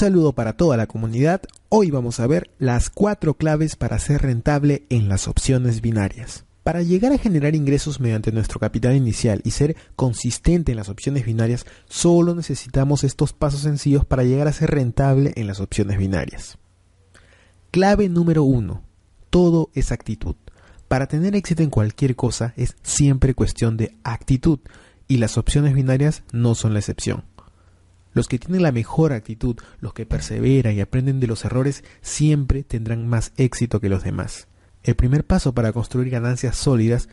saludo para toda la comunidad. Hoy vamos a ver las cuatro claves para ser rentable en las opciones binarias. Para llegar a generar ingresos mediante nuestro capital inicial y ser consistente en las opciones binarias, solo necesitamos estos pasos sencillos para llegar a ser rentable en las opciones binarias. Clave número 1. Todo es actitud. Para tener éxito en cualquier cosa es siempre cuestión de actitud y las opciones binarias no son la excepción. Los que tienen la mejor actitud, los que perseveran y aprenden de los errores, siempre tendrán más éxito que los demás. El primer paso para construir ganancias sólidas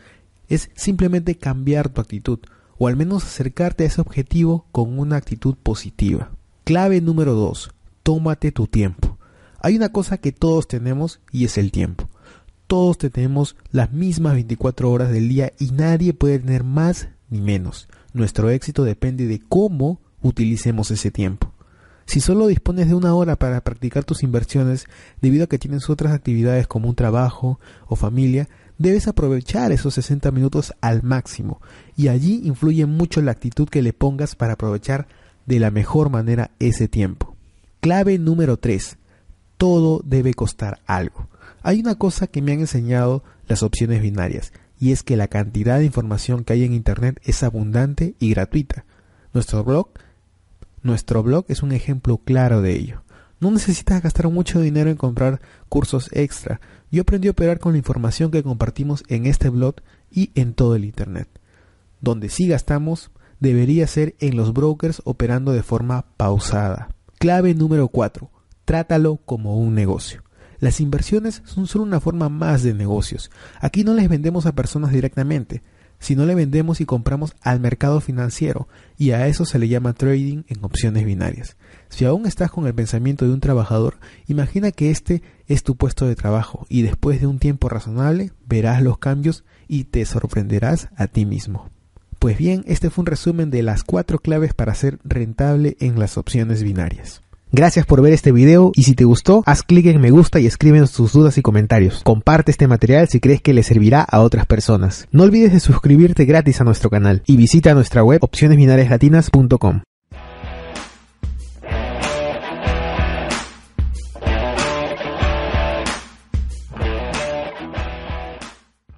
es simplemente cambiar tu actitud, o al menos acercarte a ese objetivo con una actitud positiva. Clave número 2. Tómate tu tiempo. Hay una cosa que todos tenemos y es el tiempo. Todos tenemos las mismas 24 horas del día y nadie puede tener más ni menos. Nuestro éxito depende de cómo utilicemos ese tiempo. Si solo dispones de una hora para practicar tus inversiones debido a que tienes otras actividades como un trabajo o familia, debes aprovechar esos 60 minutos al máximo y allí influye mucho la actitud que le pongas para aprovechar de la mejor manera ese tiempo. Clave número 3. Todo debe costar algo. Hay una cosa que me han enseñado las opciones binarias y es que la cantidad de información que hay en Internet es abundante y gratuita. Nuestro blog nuestro blog es un ejemplo claro de ello. No necesitas gastar mucho dinero en comprar cursos extra. Yo aprendí a operar con la información que compartimos en este blog y en todo el Internet. Donde sí gastamos debería ser en los brokers operando de forma pausada. Clave número 4. Trátalo como un negocio. Las inversiones son solo una forma más de negocios. Aquí no les vendemos a personas directamente, si no le vendemos y compramos al mercado financiero, y a eso se le llama trading en opciones binarias. Si aún estás con el pensamiento de un trabajador, imagina que este es tu puesto de trabajo y después de un tiempo razonable verás los cambios y te sorprenderás a ti mismo. Pues bien, este fue un resumen de las cuatro claves para ser rentable en las opciones binarias. Gracias por ver este video y si te gustó, haz clic en me gusta y escribe tus dudas y comentarios. Comparte este material si crees que le servirá a otras personas. No olvides de suscribirte gratis a nuestro canal y visita nuestra web opcionesbinariaslatinas.com.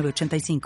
85